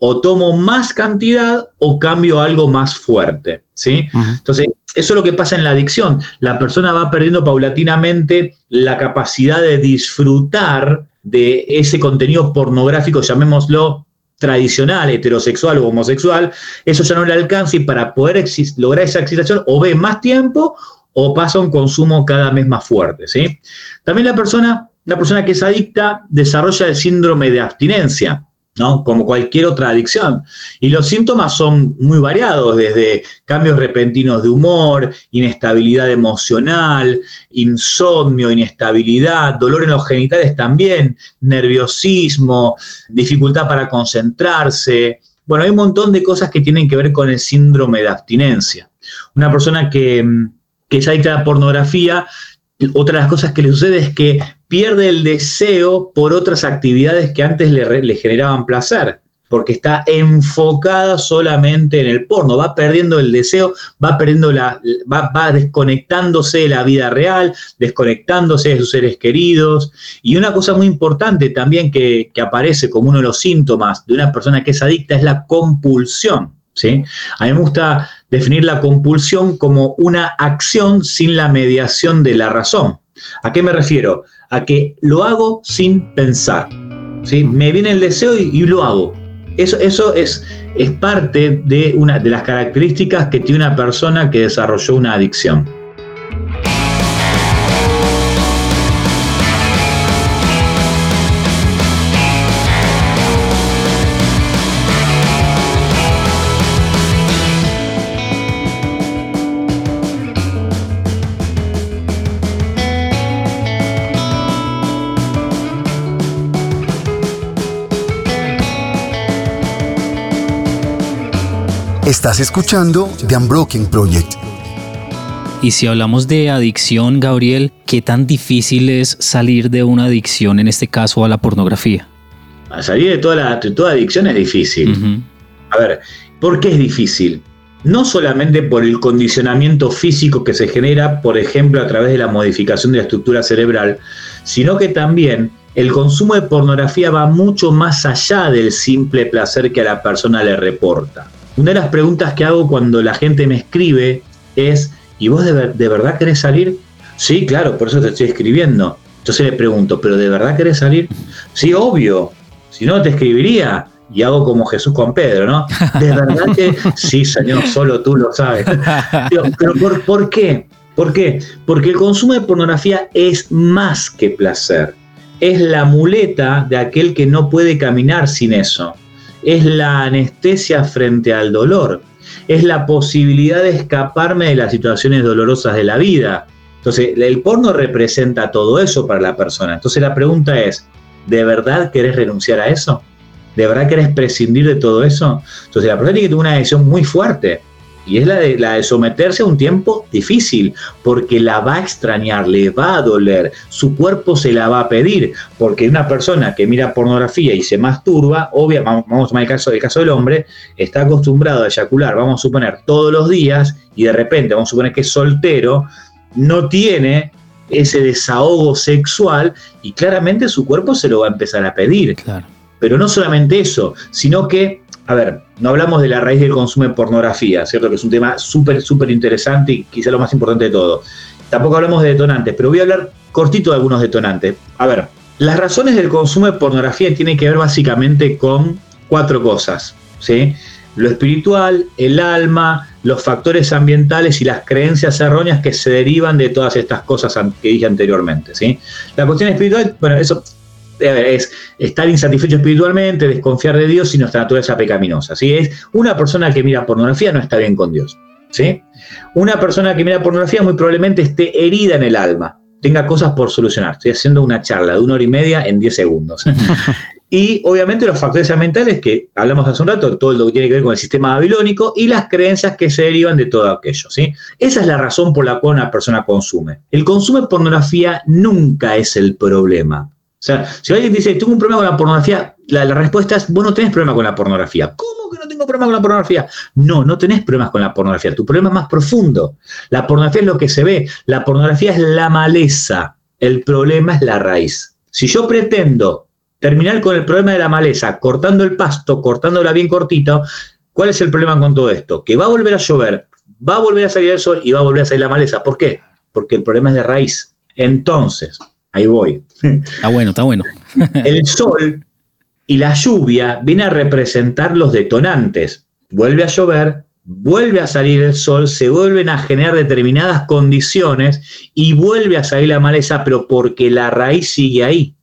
O tomo más cantidad o cambio algo más fuerte. ¿sí? Entonces, eso es lo que pasa en la adicción. La persona va perdiendo paulatinamente la capacidad de disfrutar de ese contenido pornográfico, llamémoslo tradicional, heterosexual o homosexual, eso ya no le alcanza y para poder lograr esa excitación o ve más tiempo o pasa un consumo cada vez más fuerte. ¿sí? También la persona, la persona que es adicta desarrolla el síndrome de abstinencia. ¿No? Como cualquier otra adicción. Y los síntomas son muy variados, desde cambios repentinos de humor, inestabilidad emocional, insomnio, inestabilidad, dolor en los genitales también, nerviosismo, dificultad para concentrarse. Bueno, hay un montón de cosas que tienen que ver con el síndrome de abstinencia. Una persona que, que es adicta a la pornografía otra de las cosas que le sucede es que pierde el deseo por otras actividades que antes le, generaban placer, porque está enfocada solamente en el porno, va perdiendo el deseo, va perdiendo la, va, desconectándose de la vida real, desconectándose de sus seres queridos. Y una cosa muy importante también que, que aparece como uno de los síntomas de una persona que es adicta es la compulsión. ¿sí? A mí me gusta definir la compulsión como una acción sin la mediación de la razón. ¿A qué me refiero? A que lo hago sin pensar. ¿sí? Me viene el deseo y, lo hago. Eso, eso es, es parte de, una, de las características que tiene una persona que desarrolló una adicción. Estás escuchando The Unbroken Project. Y si hablamos de adicción, Gabriel, ¿qué tan difícil es salir de una adicción, en este caso a la pornografía? salir de toda, la, toda adicción es difícil. A ver, ¿por qué es difícil? No solamente por el condicionamiento físico que se genera, por ejemplo, a través de la modificación de la estructura cerebral, sino que también el consumo de pornografía va mucho más allá del simple placer que a la persona le reporta. Una de las preguntas que hago cuando la gente me escribe es, ¿y vos de, verdad querés salir? Sí, claro, por eso te estoy escribiendo. Entonces le pregunto, ¿pero de verdad querés salir? Sí, obvio. Si no, te escribiría. Y hago como Jesús con Pedro, ¿no? De verdad que <laughs> sí, Señor, solo tú lo sabes. Pero, ¿por, ¿por qué? ¿Por qué? Porque el consumo de pornografía es más que placer. Es la muleta de aquel que no puede caminar sin eso es la anestesia frente al dolor, es la posibilidad de escaparme de las situaciones dolorosas de la vida. Entonces, el porno representa todo eso para la persona. Entonces, la pregunta es, ¿de verdad querés renunciar a eso? ¿De verdad querés prescindir de todo eso? Entonces la persona tiene que tomar una decisión muy fuerte. Y es la de, la de someterse a un tiempo difícil, porque la va a extrañar, le va a doler, su cuerpo se la va a pedir, porque una persona que mira pornografía y se masturba, obvio, vamos, a tomar el caso, el caso del hombre, está acostumbrado a eyacular, vamos a suponer, todos los días, y de repente, vamos a suponer que es soltero, no tiene ese desahogo sexual y claramente su cuerpo se lo va a empezar a pedir. Claro. Pero no solamente eso, sino que, a ver, no hablamos de la raíz del consumo de pornografía, ¿cierto? Que es un tema súper, súper interesante y quizá lo más importante de todo. Tampoco hablamos de detonantes, pero voy a hablar cortito de algunos detonantes. A ver, las razones del consumo de pornografía tienen que ver básicamente con cuatro cosas, ¿sí? Lo espiritual, el alma, los factores ambientales y las creencias erróneas que se derivan de todas estas cosas que dije anteriormente, ¿sí? La cuestión espiritual, bueno, eso es estar insatisfecho espiritualmente, desconfiar de Dios y nuestra naturaleza pecaminosa. ¿sí? Es una persona que mira pornografía no está bien con Dios. ¿sí? Una persona que mira pornografía muy probablemente esté herida en el alma, tenga cosas por solucionar. Estoy haciendo una charla de una hora y media en 10 segundos. <laughs> y obviamente los factores ambientales que hablamos hace un rato, todo lo que tiene que ver con el sistema babilónico y las creencias que se derivan de todo aquello. ¿sí? Esa es la razón por la cual una persona consume. El consumo de pornografía nunca es el problema. O sea, si alguien dice, tengo un problema con la pornografía, la, respuesta es, vos no tenés problema con la pornografía. ¿Cómo que no tengo problema con la pornografía? No, no tenés problemas con la pornografía. Tu problema es más profundo. La pornografía es lo que se ve. La pornografía es la maleza. El problema es la raíz. Si yo pretendo terminar con el problema de la maleza, cortando el pasto, cortándola bien cortito, ¿cuál es el problema con todo esto? Que va a volver a llover, va a volver a salir el sol y va a volver a salir la maleza. ¿Por qué? Porque el problema es de raíz. Entonces, Ahí voy. Está bueno, está bueno. <laughs> El sol y la lluvia vienen a representar los detonantes. Vuelve a llover, vuelve a salir el sol, se vuelven a generar determinadas condiciones y vuelve a salir la maleza, pero porque la raíz sigue ahí.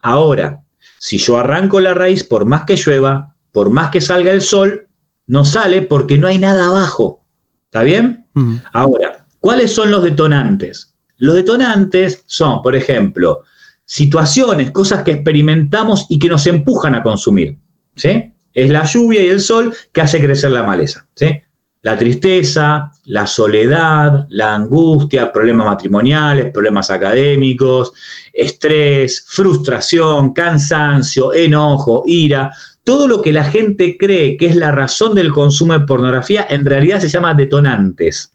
Ahora, si yo arranco la raíz, por más que llueva, por más que salga el sol, no sale porque no hay nada abajo. ¿Está bien? Ahora, ¿cuáles son los detonantes? Los detonantes son, por ejemplo, situaciones, cosas que experimentamos y que nos empujan a consumir. ¿sí? Es la lluvia y el sol que hace crecer la maleza. ¿sí? La tristeza, la soledad, la angustia, problemas matrimoniales, problemas académicos, estrés, frustración, cansancio, enojo, ira. Todo lo que la gente cree que es la razón del consumo de pornografía en realidad se llama detonantes.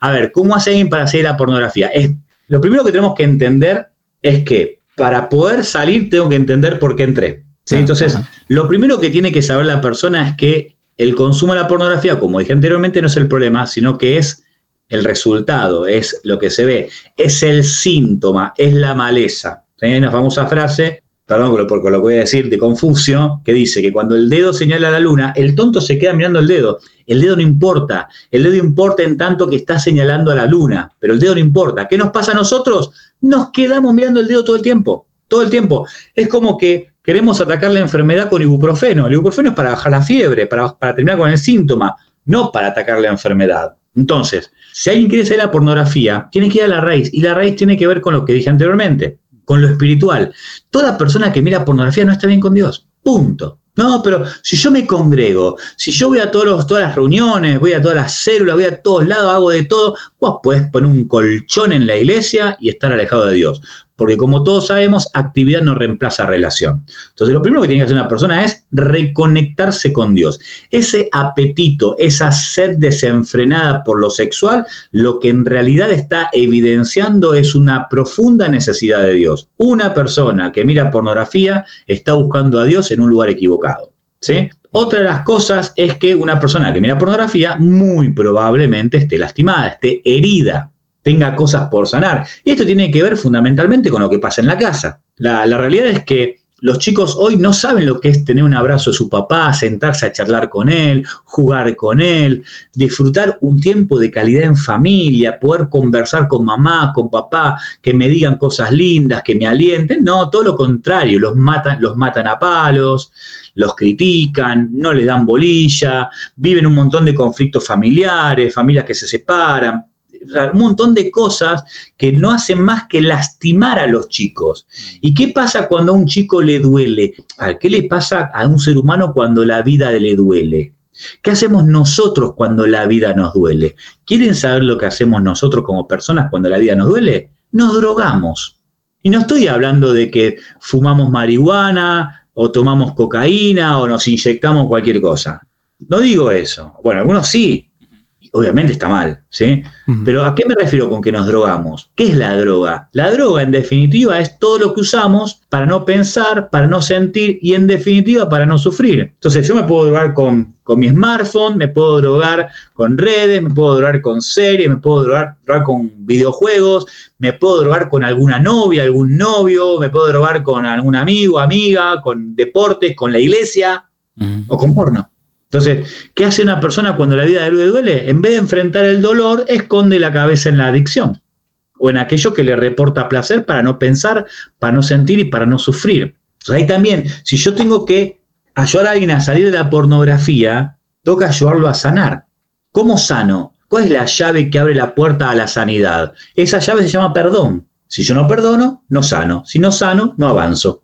A ver, ¿cómo hace alguien para seguir la pornografía? Es, lo primero que tenemos que entender es que para poder salir tengo que entender por qué entré. Entonces, lo primero que tiene que saber la persona es que el consumo de la pornografía, como dije anteriormente, no es el problema, sino que es el resultado, es lo que se ve, es el síntoma, es la maleza. Hay una famosa frase perdón por lo que voy a decir, de Confucio, que dice que cuando el dedo señala a la luna, el tonto se queda mirando el dedo. El dedo no importa. El dedo importa en tanto que está señalando a la luna, pero el dedo no importa. ¿Qué nos pasa a nosotros? Nos quedamos mirando el dedo todo el tiempo. Todo el tiempo. Es como que queremos atacar la enfermedad con ibuprofeno. El ibuprofeno es para bajar la fiebre, para, para terminar con el síntoma, no para atacar la enfermedad. Entonces, si alguien quiere saber la pornografía, tiene que ir a la raíz. Y la raíz tiene que ver con lo que dije anteriormente con lo espiritual. Toda persona que mira pornografía no está bien con Dios. Punto. No, pero si yo me congrego, si yo voy a todas las reuniones, voy a todas las células, voy a todos lados, hago de todo, vos puedes poner un colchón en la iglesia y estar alejado de Dios. Porque como todos sabemos, actividad no reemplaza relación. Entonces lo primero que tiene que hacer una persona es reconectarse con Dios. Ese apetito, esa sed desenfrenada por lo sexual, lo que en realidad está evidenciando es una profunda necesidad de Dios. Una persona que mira pornografía está buscando a Dios en un lugar equivocado. ¿sí? Otra de las cosas es que una persona que mira pornografía muy probablemente esté lastimada, esté herida tenga cosas por sanar. Y esto tiene que ver fundamentalmente con lo que pasa en la casa. La, realidad es que los chicos hoy no saben lo que es tener un abrazo de su papá, sentarse a charlar con él, jugar con él, disfrutar un tiempo de calidad en familia, poder conversar con mamá, con papá, que me digan cosas lindas, que me alienten. No, todo lo contrario, los matan, los matan a palos, los critican, no les dan bolilla, viven un montón de conflictos familiares, familias que se separan un montón de cosas que no hacen más que lastimar a los chicos. ¿Y qué pasa cuando a un chico le duele? ¿Qué le pasa a un ser humano cuando la vida le duele? ¿Qué hacemos nosotros cuando la vida nos duele? ¿Quieren saber lo que hacemos nosotros como personas cuando la vida nos duele? Nos drogamos. Y no estoy hablando de que fumamos marihuana o tomamos cocaína o nos inyectamos cualquier cosa. No digo eso. Bueno, algunos sí, obviamente está mal, ¿sí? Pero ¿a qué me refiero con que nos drogamos? ¿Qué es la droga? La droga, en definitiva, es todo lo que usamos para no pensar, para no sentir y, en definitiva, para no sufrir. Entonces, yo me puedo drogar con, con mi smartphone, me puedo drogar con redes, me puedo drogar con series, me puedo drogar, con videojuegos, me puedo drogar con alguna novia, algún novio, me puedo drogar con algún amigo, amiga, con deportes, con la iglesia o con porno. Entonces, ¿qué hace una persona cuando la vida le duele? En vez de enfrentar el dolor, esconde la cabeza en la adicción o en aquello que le reporta placer para no pensar, para no sentir y para no sufrir. Entonces, ahí también, si yo tengo que ayudar a alguien a salir de la pornografía, toca ayudarlo a sanar. ¿Cómo sano? ¿Cuál es la llave que abre la puerta a la sanidad? Esa llave se llama perdón. Si yo no perdono, no sano. Si no sano, no avanzo.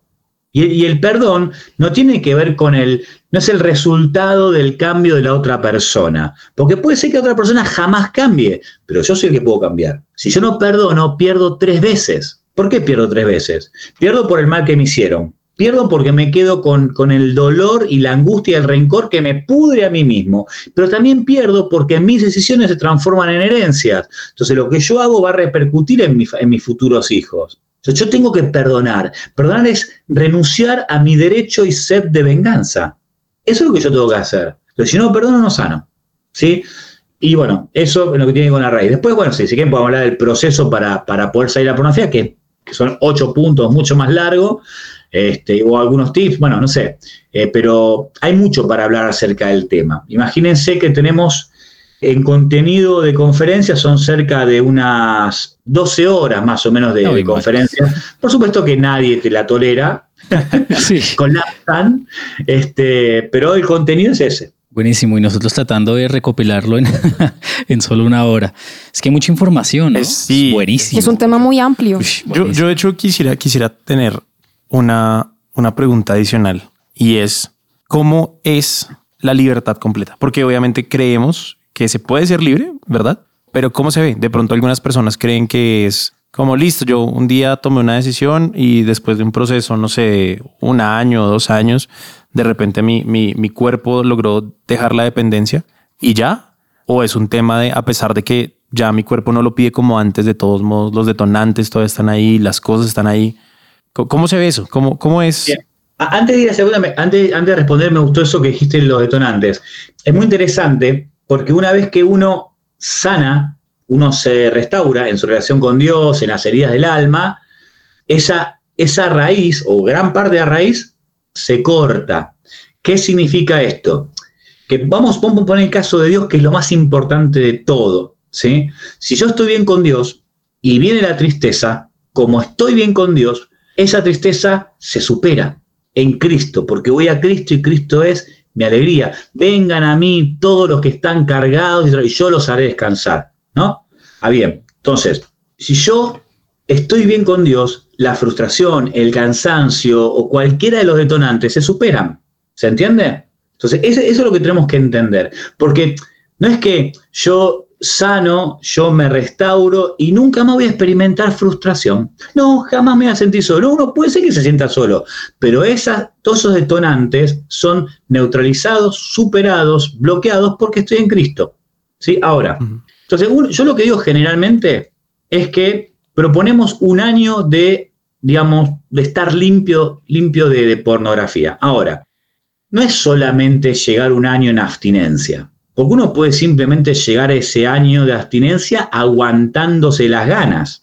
Y, el perdón no tiene que ver con el, no es el resultado del cambio de la otra persona. Porque puede ser que otra persona jamás cambie, pero yo soy el que puedo cambiar. Si yo no perdono, pierdo tres veces. ¿Por qué pierdo tres veces? Pierdo por el mal que me hicieron. Pierdo porque me quedo con, con, el dolor y la angustia y el rencor que me pudre a mí mismo. Pero también pierdo porque mis decisiones se transforman en herencias. Entonces lo que yo hago va a repercutir en, en mis futuros hijos yo tengo que perdonar. Perdonar es renunciar a mi derecho y sed de venganza. Eso es lo que yo tengo que hacer. Pero si no perdono, no sano. ¿Sí? Y bueno, eso es lo que tiene con la raíz. Después, bueno, si, si quieren podemos hablar del proceso para, poder salir a la pornografía, que, son ocho puntos mucho más largos, este, o algunos tips, bueno, no sé. Eh, pero hay mucho para hablar acerca del tema. Imagínense que tenemos en contenido de conferencia son cerca de unas 12 horas más o menos de, conferencia. Por supuesto que nadie te la tolera <laughs> <laughs> con la TAN, este, pero el contenido es ese. Buenísimo, y nosotros tratando de recopilarlo en, <laughs> en solo una hora. Es que hay mucha información, ¿no? Es, buenísimo. Es un tema muy amplio. yo, yo, de hecho, quisiera, quisiera tener una, una pregunta adicional y es, ¿cómo es la libertad completa? Porque obviamente creemos que se puede ser libre, ¿verdad? Pero ¿cómo se ve? De pronto algunas personas creen que es como listo, yo un día tomé una decisión y después de un proceso, no sé, un año dos años, de repente mi, mi, mi cuerpo logró dejar la dependencia y ya. O es un tema de, a pesar de que ya mi cuerpo no lo pide como antes, de todos modos, los detonantes todavía están ahí, las cosas están ahí. ¿Cómo, se ve eso? ¿Cómo, cómo es? Antes de ir a segunda, antes, antes de responder, me gustó eso que dijiste los detonantes. Es muy interesante porque una vez que uno sana, uno se restaura en su relación con Dios, en las heridas del alma, esa, esa raíz o gran parte de la raíz se corta. ¿Qué significa esto? Que vamos, a poner el caso de Dios, que es lo más importante de todo. ¿sí? Si yo estoy bien con Dios y viene la tristeza, como estoy bien con Dios, esa tristeza se supera en Cristo, porque voy a Cristo y Cristo es mi alegría. Vengan a mí todos los que están cargados y yo los haré descansar, ¿no? Ah, bien. Entonces, si yo estoy bien con Dios, la frustración, el cansancio o cualquiera de los detonantes se superan. ¿Se entiende? Entonces, eso, es lo que tenemos que entender. Porque no es que yo sano, yo me restauro y nunca más voy a experimentar frustración. No, jamás me voy a sentir solo. Uno puede ser que se sienta solo, pero esas, todos esos detonantes son neutralizados, superados, bloqueados porque estoy en Cristo. ¿Sí? Ahora, entonces, yo lo que digo generalmente es que proponemos un año de, digamos, de estar limpio, limpio de, de pornografía. Ahora, no es solamente llegar un año en abstinencia. Porque uno puede simplemente llegar a ese año de abstinencia aguantándose las ganas.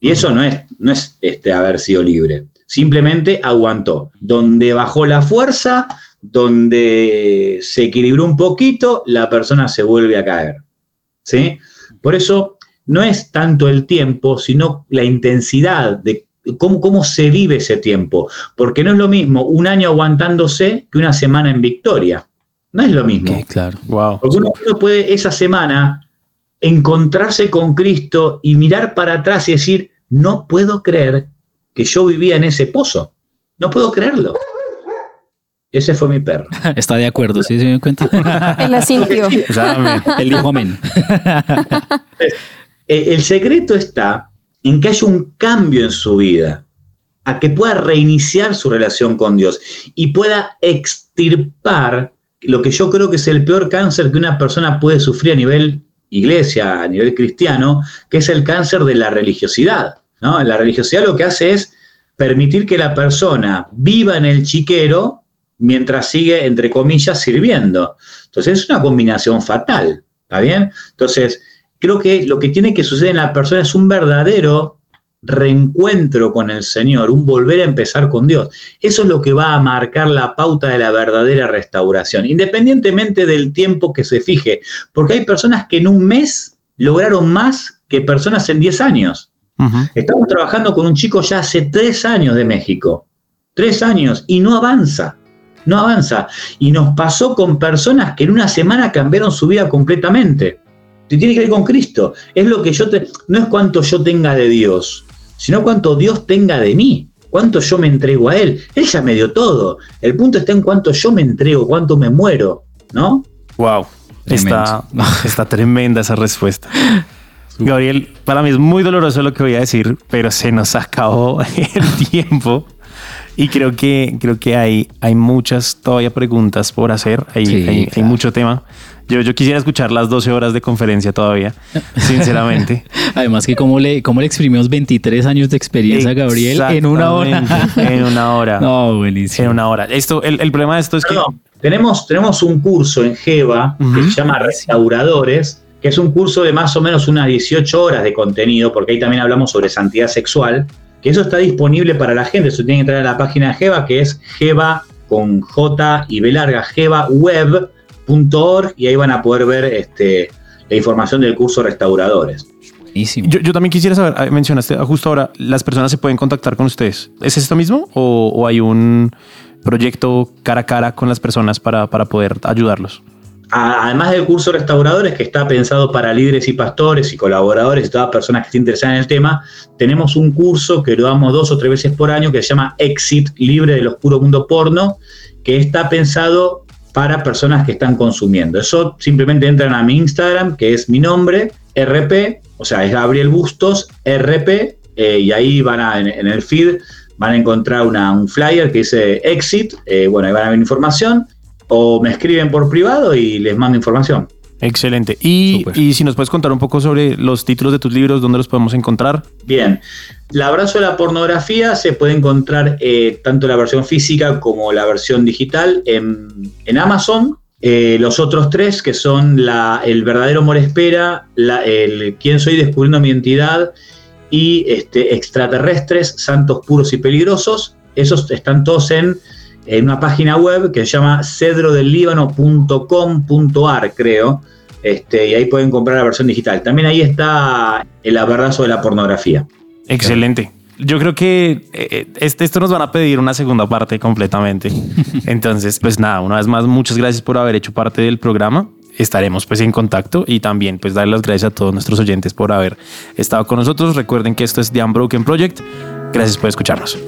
Y eso no es, no es este, haber sido libre. Simplemente aguantó. Donde bajó la fuerza, donde se equilibró un poquito, la persona se vuelve a caer. ¿Sí? Por eso no es tanto el tiempo, sino la intensidad de cómo, cómo se vive ese tiempo. Porque no es lo mismo un año aguantándose que una semana en victoria. No es lo mismo. claro. Wow. Porque uno, puede esa semana encontrarse con Cristo y mirar para atrás y decir, no puedo creer que yo vivía en ese pozo. No puedo creerlo. Ese fue mi perro. <laughs> Está de acuerdo, ¿sí se me cuenta? <laughs> El asintió. El dijo amén. El secreto está en que haya un cambio en su vida, a que pueda reiniciar su relación con Dios y pueda extirpar lo que yo creo que es el peor cáncer que una persona puede sufrir a nivel iglesia, a nivel cristiano, que es el cáncer de la religiosidad. ¿no? La religiosidad lo que hace es permitir que la persona viva en el chiquero mientras sigue, entre comillas, sirviendo. Entonces es una combinación fatal, ¿está bien? Entonces, creo que lo que tiene que suceder en la persona es un verdadero reencuentro con el Señor, un volver a empezar con Dios. Eso es lo que va a marcar la pauta de la verdadera restauración, independientemente del tiempo que se fije, porque hay personas que en un mes lograron más que personas en 10 años. Estamos trabajando con un chico ya hace tres años de México, tres años, y no avanza, no avanza. Y nos pasó con personas que en una semana cambiaron su vida completamente. Te tiene que ver con Cristo. Es lo que yo te, no es cuánto yo tenga de Dios, sino cuánto Dios tenga de mí, cuánto yo me entrego a Él. Él ya me dio todo. El punto está en cuánto yo me entrego, cuánto me muero, ¿no? Wow, está, <laughs> está tremenda esa respuesta. Gabriel, para mí es muy doloroso lo que voy a decir, pero se nos acabó <laughs> el tiempo. Y creo que, creo que hay, hay muchas todavía preguntas por hacer. Hay, hay, mucho tema. Yo, yo quisiera escuchar las 12 horas de conferencia todavía, <laughs> sinceramente. Además que cómo le, cómo le exprimimos 23 años de experiencia a Gabriel en una hora. en una hora. <laughs> No, buenísimo. En una hora. Esto, el, el problema de esto es que... tenemos, tenemos un curso en Geva que se llama Restauradores, que es un curso de más o menos unas 18 horas de contenido, porque ahí también hablamos sobre santidad sexual que eso está disponible para la gente. Eso tiene que entrar a la página de Geva, que es Geva con J y B larga, gevaweb.org y ahí van a poder ver este, la información del curso Restauradores. Yo, yo, también quisiera saber, ah, mencionaste justo ahora, las personas se pueden contactar con ustedes. ¿Es esto mismo o, o hay un proyecto cara a cara con las personas para, para poder ayudarlos? además del curso Restauradores, que está pensado para líderes y pastores y colaboradores y todas personas que estén interesadas en el tema, tenemos un curso que lo damos dos o tres veces por año que se llama Exit, libre del oscuro mundo porno, que está pensado para personas que están consumiendo. Eso simplemente entran a mi Instagram, que es mi nombre, RP, o sea, es Gabriel Bustos, RP, eh, y ahí van a, en, el feed, van a encontrar un flyer que dice Exit, eh, bueno, ahí van a ver información o me escriben por privado y les mando información. Excelente. Y, si nos puedes contar un poco sobre los títulos de tus libros, dónde los podemos encontrar. Bien, El abrazo de la pornografía se puede encontrar eh, tanto la versión física como la versión digital en, Amazon. Eh, los otros tres, que son la, El verdadero amor espera, la, el Quién soy descubriendo mi identidad y este, Extraterrestres, santos puros y peligrosos, esos están todos en en una página web que se llama cedrodelíbano.com.ar, creo. Este, y ahí pueden comprar la versión digital. También ahí está el abrazo de la pornografía. Excelente. Yo creo que eh, este, esto nos van a pedir una segunda parte completamente. <laughs> Entonces, pues nada, una vez más, muchas gracias por haber hecho parte del programa. Estaremos pues en contacto y también pues darle las gracias a todos nuestros oyentes por haber estado con nosotros. Recuerden que esto es The Unbroken Project. Gracias por escucharnos.